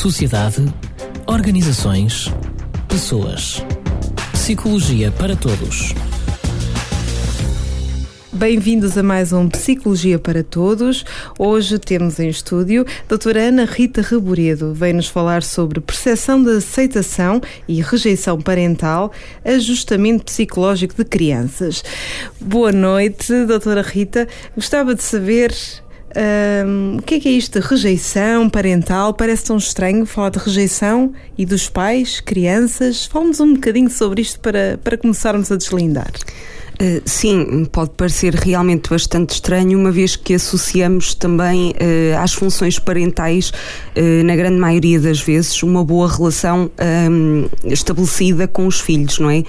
sociedade, organizações, pessoas. Psicologia para todos. Bem-vindos a mais um Psicologia para Todos. Hoje temos em estúdio a doutora Ana Rita Reboredo. Vem-nos falar sobre percepção de aceitação e rejeição parental, ajustamento psicológico de crianças. Boa noite, doutora Rita. Gostava de saber o que é que é isto de rejeição parental? Parece tão estranho falar de rejeição e dos pais, crianças. Fala-nos um bocadinho sobre isto para, para começarmos a deslindar. Uh, sim, pode parecer realmente bastante estranho, uma vez que associamos também uh, às funções parentais, uh, na grande maioria das vezes, uma boa relação um, estabelecida com os filhos, não é?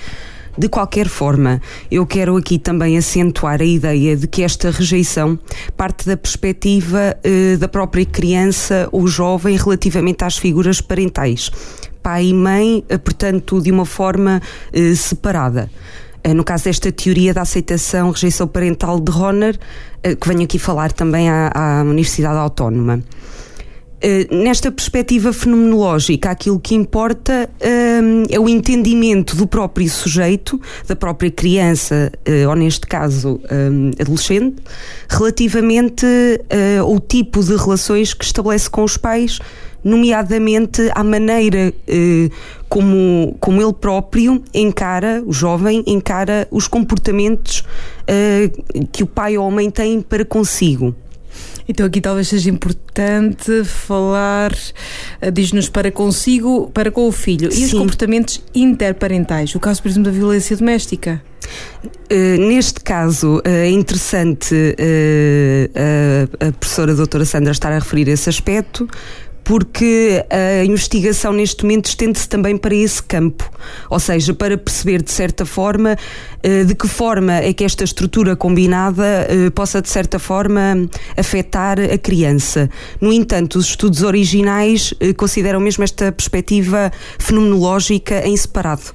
De qualquer forma, eu quero aqui também acentuar a ideia de que esta rejeição parte da perspectiva da própria criança ou jovem relativamente às figuras parentais. Pai e mãe, portanto, de uma forma separada. Eh, no caso desta teoria da aceitação, rejeição parental de Horner, eh, que venho aqui falar também à, à Universidade Autónoma. Uh, nesta perspectiva fenomenológica, aquilo que importa uh, é o entendimento do próprio sujeito, da própria criança, uh, ou neste caso adolescente, relativamente ao tipo de relações que estabelece com os pais nomeadamente à maneira eh, como, como ele próprio encara, o jovem encara os comportamentos eh, que o pai ou a mãe têm para consigo. Então aqui talvez seja importante falar, eh, diz-nos para consigo, para com o filho. E Sim. os comportamentos interparentais? O caso, por exemplo, da violência doméstica? Uh, neste caso, uh, é interessante uh, a professora doutora Sandra estar a referir esse aspecto, porque a investigação neste momento estende-se também para esse campo, ou seja, para perceber de certa forma eh, de que forma é que esta estrutura combinada eh, possa de certa forma afetar a criança. No entanto, os estudos originais eh, consideram mesmo esta perspectiva fenomenológica em separado.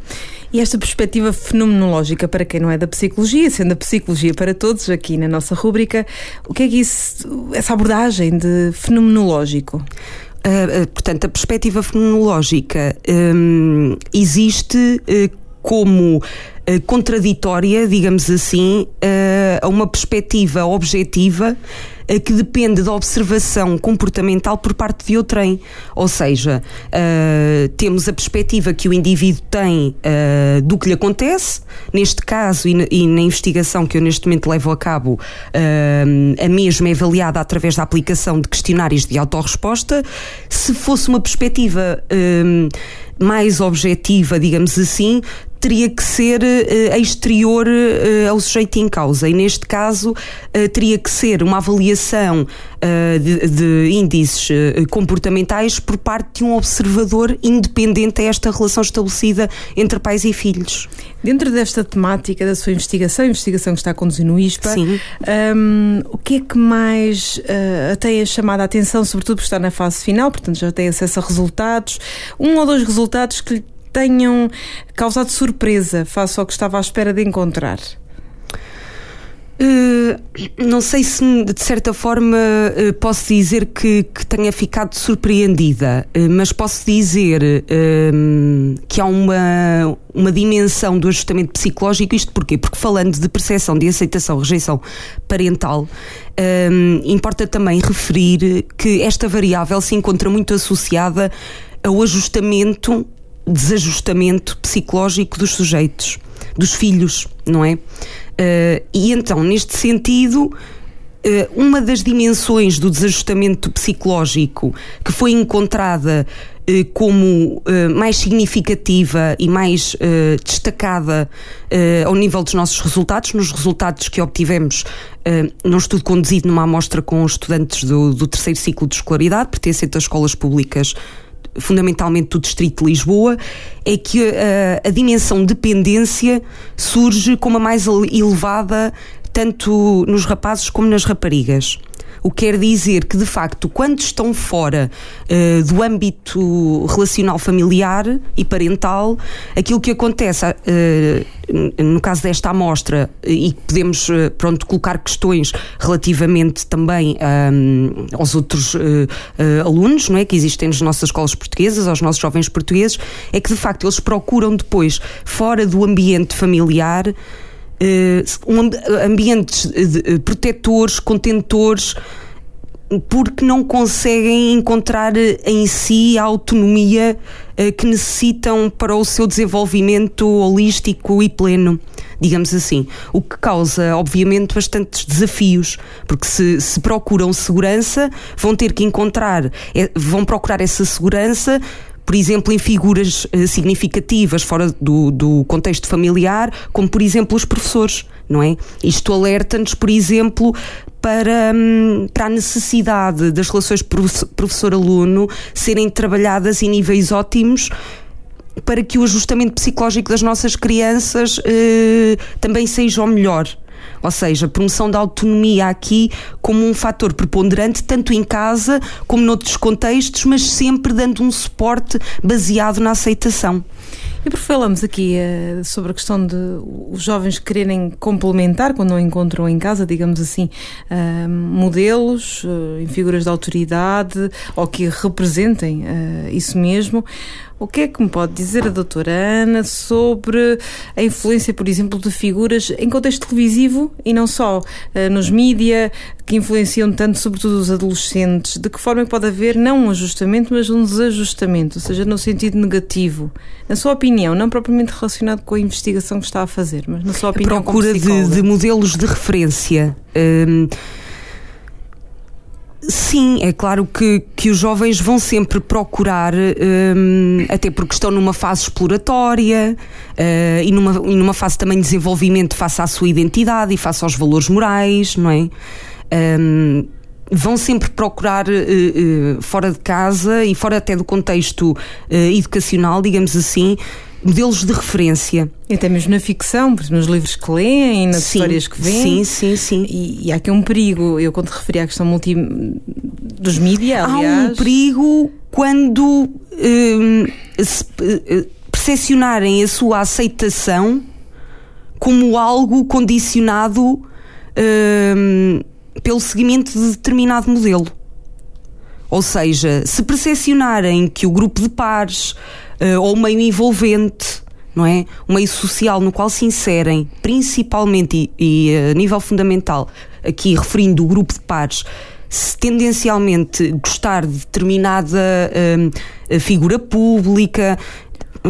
E esta perspectiva fenomenológica, para quem não é da psicologia, sendo a psicologia para todos aqui na nossa rúbrica, o que é que isso, essa abordagem de fenomenológico? Uh, portanto, a perspectiva fenomenológica um, existe uh, como uh, contraditória, digamos assim, a uma perspectiva objetiva que depende da observação comportamental por parte de outrem. Ou seja, uh, temos a perspectiva que o indivíduo tem uh, do que lhe acontece, neste caso e na, e na, investigação que eu neste momento levo a cabo, uh, a mesma é avaliada através da aplicação de questionários de autorresposta. Se fosse uma perspectiva mais objetiva, digamos assim, teria que ser uh, exterior uh, ao sujeito em causa. E neste caso uh, teria que ser uma avaliação de, de, índices comportamentais por parte de um observador independente a esta relação estabelecida entre pais e filhos. Dentro desta temática da sua investigação, a investigação que está a conduzir no ISPA, um, o que é que mais uh, tem chamado a atenção, sobretudo por estar na fase final, portanto já tem acesso a resultados, um ou dois resultados que lhe tenham causado surpresa face ao que estava à espera de encontrar? Uh, não sei se de certa forma uh, posso dizer que, que, tenha ficado surpreendida, uh, mas posso dizer que há uma, uma dimensão do ajustamento psicológico. Isto porquê? Porque falando de percepção de aceitação, rejeição parental, importa também referir que esta variável se encontra muito associada ao ajustamento desajustamento psicológico dos sujeitos, dos filhos, não é? Uh, e então, neste sentido, uh, uma das dimensões do desajustamento psicológico que foi encontrada uh, como mais significativa e mais destacada ao nível dos nossos resultados, nos resultados que obtivemos num estudo conduzido numa amostra com estudantes do, do terceiro ciclo de escolaridade, pertencentes a escolas públicas fundamentalmente do Distrito de Lisboa, é que a, a dimensão dependência surge com uma mais elevada tanto nos rapazes como nas raparigas. O que quer dizer que, de facto, quando estão fora uh, do âmbito relacional familiar e parental, aquilo que acontece, uh, no caso desta amostra, e podemos uh, pronto, colocar questões relativamente também um, aos outros alunos não é, que existem nas nossas escolas portuguesas, aos nossos jovens portugueses, é que, de facto, eles procuram depois, fora do ambiente familiar, ambientes uh, protetores, contentores, porque não conseguem encontrar em si a autonomia que necessitam para o seu desenvolvimento holístico e pleno, digamos assim. O que causa, obviamente, bastantes desafios, porque se, se procuram segurança, vão ter que encontrar, vão procurar essa segurança por exemplo, em figuras uh, significativas fora do, do, contexto familiar, como por exemplo os professores, não é? Isto alerta-nos, por exemplo, para, hum, para a necessidade das relações professor-aluno serem trabalhadas em níveis ótimos para que o ajustamento psicológico das nossas crianças uh, também seja o melhor. Ou seja, promoção da autonomia aqui como um fator preponderante, tanto em casa como noutros contextos, mas sempre dando um suporte baseado na aceitação. E por falamos aqui uh, sobre a questão de os jovens quererem complementar quando não encontram em casa, digamos assim, uh, modelos uh, em figuras de autoridade ou que representem isso mesmo. O que é que me pode dizer a doutora Ana sobre a influência, por exemplo, de figuras em contexto televisivo e não só, nos mídia, que influenciam tanto, sobretudo os adolescentes? De que forma é pode haver não um ajustamento, mas um desajustamento, ou seja, no sentido negativo? Na sua opinião, não propriamente relacionado com a investigação que está a fazer, mas na sua opinião, a procura de, de, modelos de referência. Hum, Sim, é claro que, que os jovens vão sempre procurar, um, até porque estão numa fase exploratória uh, e, numa, e numa fase também de desenvolvimento face à sua identidade e face aos valores morais, não é? Um, vão sempre procurar uh, uh, fora de casa e fora até do contexto uh, educacional, digamos assim, modelos de referência. E até mesmo na ficção, nos livros que leem, nas sim, histórias que veem. Sim, sim, sim. E, e, há aqui um perigo, eu quando referi à questão multi, dos mídias, aliás... Há um perigo quando um, se, uh, percepcionarem a sua aceitação como algo condicionado um, pelo seguimento de determinado modelo. Ou seja, se percepcionarem que o grupo de pares uh, ou o meio envolvente, não é? O meio social no qual se inserem, principalmente e, e a nível fundamental, aqui referindo o grupo de pares, se tendencialmente gostar de determinada uh, figura pública,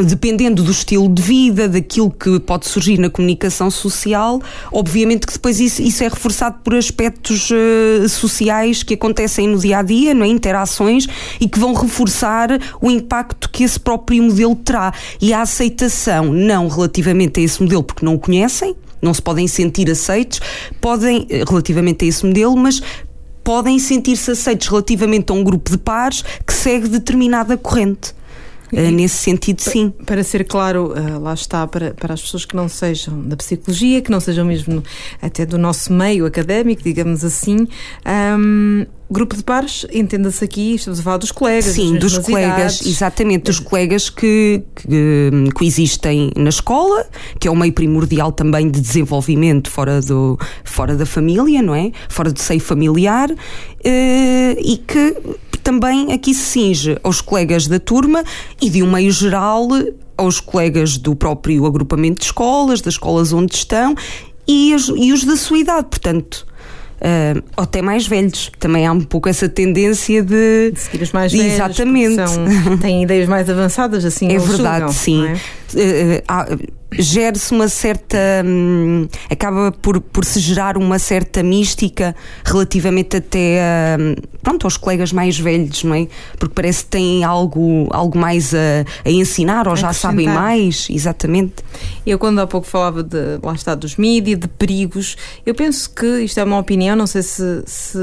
dependendo do estilo de vida, daquilo que pode surgir na comunicação social, obviamente que depois isso, isso é reforçado por aspectos uh, sociais que acontecem no dia a dia, não é? interações, e que vão reforçar o impacto que esse próprio modelo terá. E a aceitação, não relativamente a esse modelo, porque não o conhecem, não se podem sentir aceitos, podem, eh, relativamente a esse modelo, mas podem sentir-se aceitos relativamente a um grupo de pares que segue determinada corrente. Uh, nesse sentido, sim. Para ser claro, uh, lá está, para, para as pessoas que não sejam da psicologia, que não sejam mesmo até do nosso meio académico, digamos assim, um, grupo de pares, entenda-se aqui, estamos a falar dos colegas. Sim, dos colegas, exatamente, dos colegas que, que hum, coexistem na escola, que é o meio primordial também de desenvolvimento fora, do, fora da família, não é? Fora do seio familiar, e que também aqui se cinge aos colegas da turma e de um meio geral aos colegas do próprio agrupamento de escolas, das escolas onde estão e, os, e os da sua idade, portanto. Uh, ou até mais velhos. Também há um pouco essa tendência de. de seguir os mais velhos. Exatamente. São, têm ideias mais avançadas, assim. É verdade, julgam, sim. É? Uh, gera-se uma certa. Hum, acaba por, por se gerar uma certa mística relativamente até a, hum, pronto, aos colegas mais velhos, não é? Porque parece que têm algo, algo mais a, a ensinar ou a já sabem mais, exatamente. Eu, quando há pouco falava de lá está dos mídias, de perigos, eu penso que isto é uma opinião, não sei se, se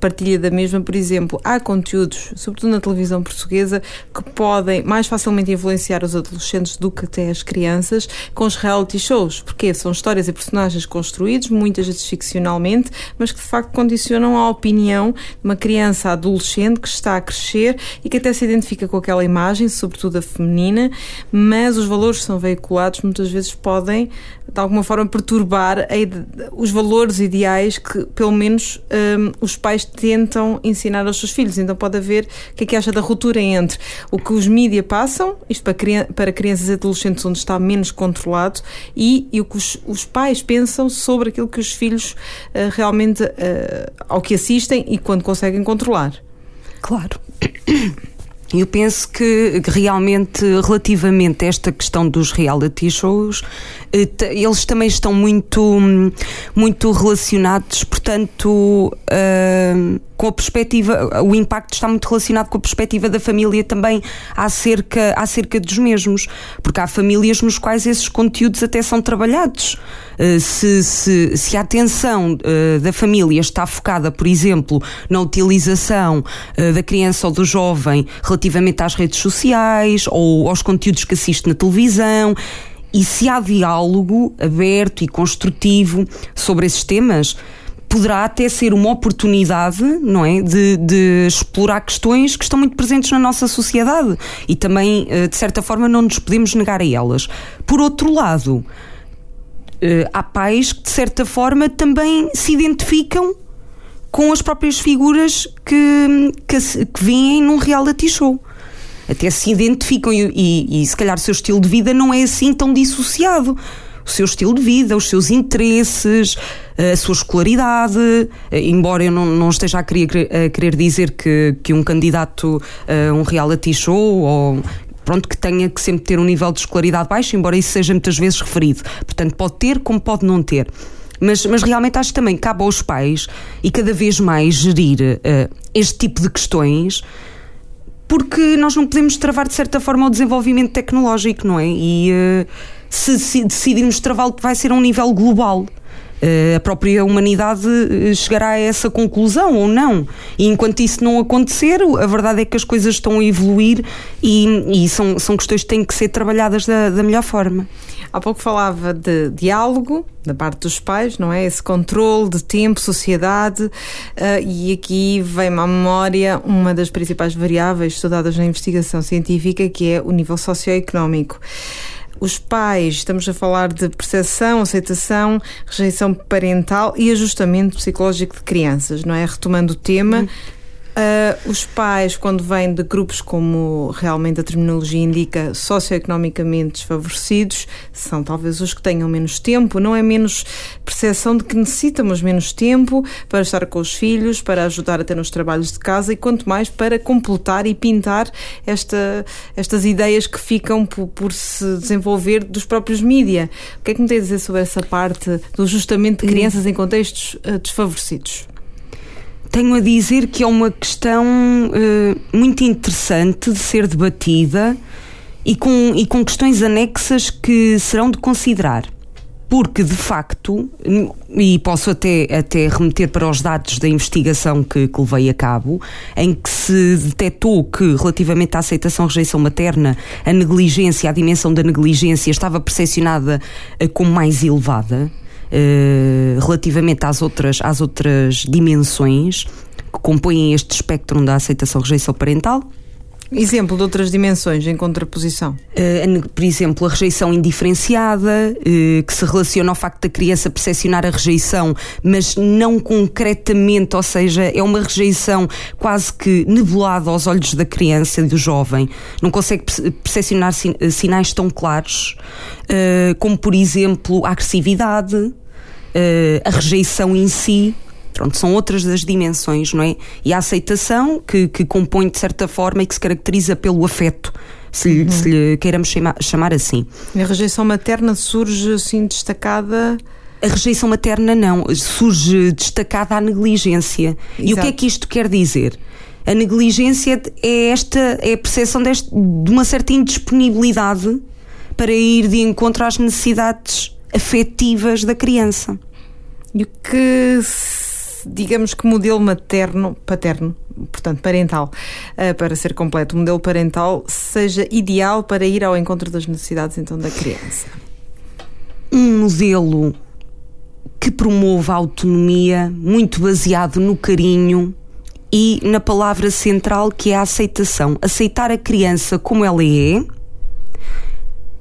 partilha da mesma, por exemplo, há conteúdos, sobretudo na televisão portuguesa, que podem mais facilmente influenciar os adolescentes do que até as crianças com os reality shows, porque são histórias e personagens construídos, muitas vezes ficcionalmente, mas que de facto condicionam a opinião de uma criança adolescente que está a crescer e que até se identifica com aquela imagem, sobretudo a feminina, mas os valores que são veiculados muitas vezes podem de alguma forma perturbar os valores ideais que pelo menos um, os pais tentam ensinar aos seus filhos. Então pode haver o que é que acha da ruptura entre o que os mídias passam, isto para, para crianças e adolescentes onde está menos controlado, e, e o que os, os, pais pensam sobre aquilo que os filhos uh, realmente uh, ao que assistem e quando conseguem controlar. Claro. Eu penso que realmente, relativamente a esta questão dos reality shows, eles também estão muito, muito relacionados, portanto, uh, com a perspectiva, o impacto está muito relacionado com a perspectiva da família também acerca, acerca dos mesmos, porque há famílias nos quais esses conteúdos até são trabalhados. Uh, se, se, se a atenção uh, da família está focada, por exemplo, na utilização da criança ou do jovem relativamente às redes sociais ou aos conteúdos que assiste na televisão, e se há diálogo aberto e construtivo sobre esses temas, poderá até ser uma oportunidade, não é, de, de, explorar questões que estão muito presentes na nossa sociedade e também, eh, de certa forma, não nos podemos negar a elas. Por outro lado, eh, há pais que, de certa forma, também se identificam com as próprias figuras que, que, que vêm num reality show até se identificam e, e, e se calhar o seu estilo de vida não é assim tão dissociado o seu estilo de vida, os seus interesses, a sua escolaridade, embora eu não, não esteja a querer, a querer dizer que, que um candidato a um reality show ou pronto, que tenha que sempre ter um nível de escolaridade baixo, embora isso seja muitas vezes referido. Portanto, pode ter como pode não ter. Mas, mas realmente acho que também cabe aos pais e cada vez mais gerir uh, este tipo de questões porque nós não podemos travar de certa forma o desenvolvimento tecnológico, não é? E uh, se, se decidirmos travá-lo, vai ser a um nível global. Uh, a própria humanidade eh, chegará a essa conclusão ou não. E enquanto isso não acontecer, a verdade é que as coisas estão a evoluir e, e são, são questões que têm que ser trabalhadas da, da melhor forma. Há pouco falava de diálogo da parte dos pais, não é? Esse controle de tempo, sociedade, uh, e aqui vem-me à memória uma das principais variáveis estudadas na investigação científica, que é o nível socioeconómico os pais, estamos a falar de percepção, aceitação, rejeição parental e ajustamento psicológico de crianças, não é? Retomando o tema, uhum. Uh, os pais, quando vêm de grupos como realmente a terminologia indica socioeconomicamente desfavorecidos, são talvez os que tenham menos tempo, não é menos percepção de que necessitamos menos tempo para estar com os filhos, para ajudar até nos trabalhos de casa e quanto mais para completar e pintar esta, estas ideias que ficam por, por se desenvolver dos próprios mídia. O que é que me tem a dizer sobre essa parte do ajustamento de crianças em contextos uh, desfavorecidos? Tenho a dizer que é uma questão uh, muito interessante de ser debatida e com, e com questões anexas que serão de considerar. Porque, de facto, e posso até, até remeter para os dados da investigação que, que levei a cabo, em que se detectou que, relativamente à aceitação-rejeição materna, a negligência, a dimensão da negligência estava percepcionada uh, como mais elevada eh, relativamente às outras, às outras dimensões que compõem este espectro da aceitação-rejeição parental. Exemplo de outras dimensões em contraposição? Uh, por exemplo, a rejeição indiferenciada, uh, que se relaciona ao facto da criança percepcionar a rejeição, mas não concretamente, ou seja, é uma rejeição quase que nebulada aos olhos da criança e do jovem. Não consegue percepcionar sinais tão claros, como, por exemplo, a agressividade, a rejeição em si. Pronto, são outras das dimensões, não é? E a aceitação, que, que compõe de certa forma e que se caracteriza pelo afeto, se lhe, uhum. se lhe queiramos chamar, chamar assim. A rejeição materna surge assim destacada. A rejeição materna não, surge destacada a negligência. Exato. E o que é que isto quer dizer? A negligência é esta, é a percepção deste, de uma certa indisponibilidade para ir de encontro às necessidades afetivas da criança. E o que digamos que modelo materno, paterno, portanto parental, uh, para ser completo, o modelo parental seja ideal para ir ao encontro das necessidades então da criança? Um modelo que promova a autonomia, muito baseado no carinho e na palavra central que é a aceitação. Aceitar a criança como ela é,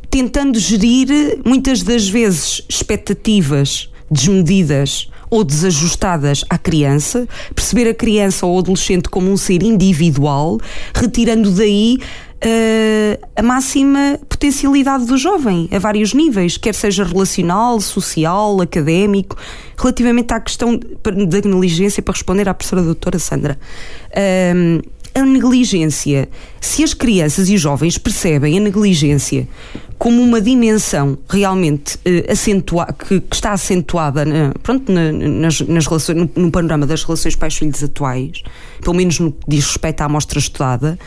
tentando gerir muitas das vezes expectativas desmedidas ou desajustadas à criança, perceber a criança ou adolescente como um ser individual, retirando daí uh, a máxima potencialidade do jovem, a vários níveis, quer seja relacional, social, académico, relativamente à questão da negligência, para responder à professora doutora Sandra. Uh, a negligência, se as crianças e os jovens percebem a negligência como uma dimensão realmente acentua que, que, está acentuada na, pronto, na, nas, nas relações, no, no, panorama das relações pais-filhos atuais, pelo menos no que diz respeito à amostra estudada,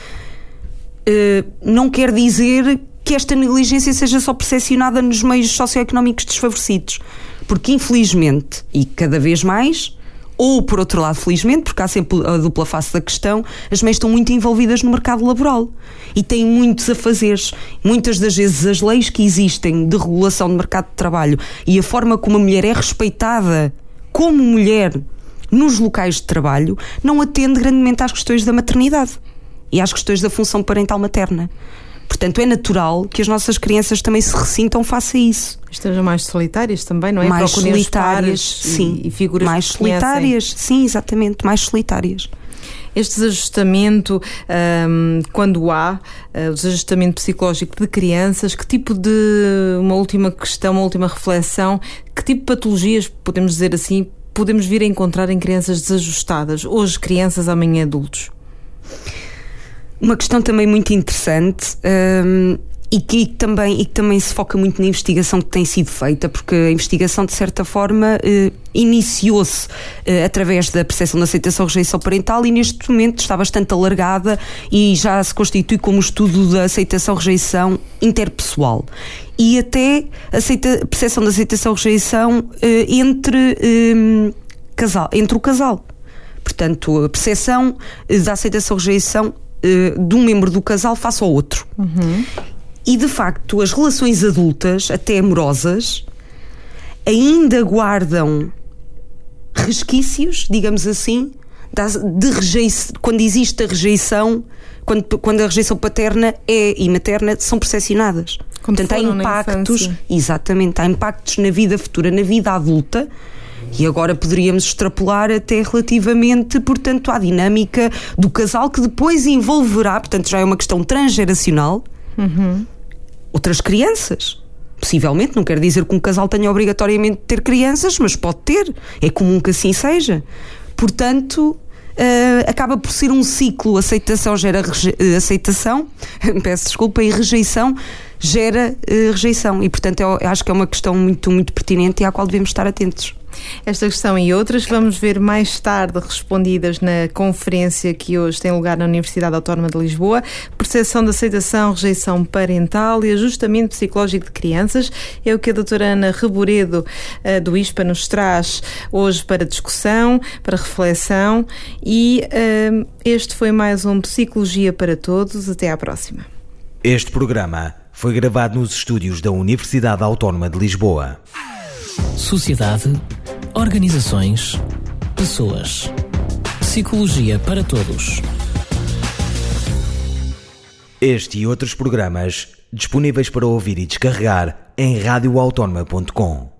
uh, não quer dizer que esta negligência seja só percepcionada nos meios socioeconómicos desfavorecidos. Porque, infelizmente, e cada vez mais, ou, por outro lado, felizmente, porque há sempre a dupla face da questão, as mães estão muito envolvidas no mercado laboral e têm muitos a fazer. Muitas das vezes as leis que existem de regulação do mercado de trabalho e a forma como a mulher é respeitada como mulher nos locais de trabalho não atende grandemente às questões da maternidade e às questões da função parental materna. Portanto, é natural que as nossas crianças também se ressintam face a isso. Estejam mais solitárias também, não é? Mais Procurem solitárias, sim. E, figuras mais solitárias, sim, exatamente, mais solitárias. Este desajustamento, um, quando há, uh, o desajustamento psicológico de crianças, que tipo de. Uma última questão, uma última reflexão, que tipo de patologias, podemos dizer assim, podemos vir a encontrar em crianças desajustadas? Hoje, crianças, amanhã, adultos? Uma questão também muito interessante um, e, que, também, e que também se foca muito na investigação que tem sido feita, porque a investigação, de certa forma, uh, iniciou-se uh, através da percepção da aceitação e rejeição parental e neste momento está bastante alargada e já se constitui como estudo da aceitação e rejeição interpessoal. E até aceita, percepção da aceitação e rejeição uh, entre, um, casal, entre o casal. Portanto, a percepção da aceitação e rejeição uh, de um membro do casal face ao outro. Uhum. E de facto, as relações adultas, até amorosas, ainda guardam resquícios, digamos assim, de rejeição, quando existe a rejeição, quando, quando a rejeição paterna é e materna são percepcionadas. Portanto, há impactos, exatamente, há impactos na vida futura, na vida adulta, e agora poderíamos extrapolar até relativamente, portanto, à dinâmica do casal que depois envolverá, portanto, já é uma questão transgeracional, uhum. outras crianças. Possivelmente, não quer dizer que um casal tenha obrigatoriamente de ter crianças, mas pode ter. É comum que assim seja. Portanto, uh, acaba por ser um ciclo. Aceitação gera aceitação, peço desculpa, e rejeição gera uh, rejeição. E, portanto, eu acho que é uma questão muito, muito pertinente e à qual devemos estar atentos. Esta questão e outras vamos ver mais tarde respondidas na conferência que hoje tem lugar na Universidade Autónoma de Lisboa. Percepção de aceitação, rejeição parental e ajustamento psicológico de crianças. É o que a doutora Ana Reboredo, uh, do ISPA, nos traz hoje para discussão, para reflexão. E uh, este foi mais um Psicologia para Todos. Até à próxima. Este programa foi gravado nos estúdios da Universidade Autónoma de Lisboa. Sociedade, organizações, pessoas. Psicologia para todos. Este e outros programas disponíveis para ouvir e descarregar em radioautónoma.com.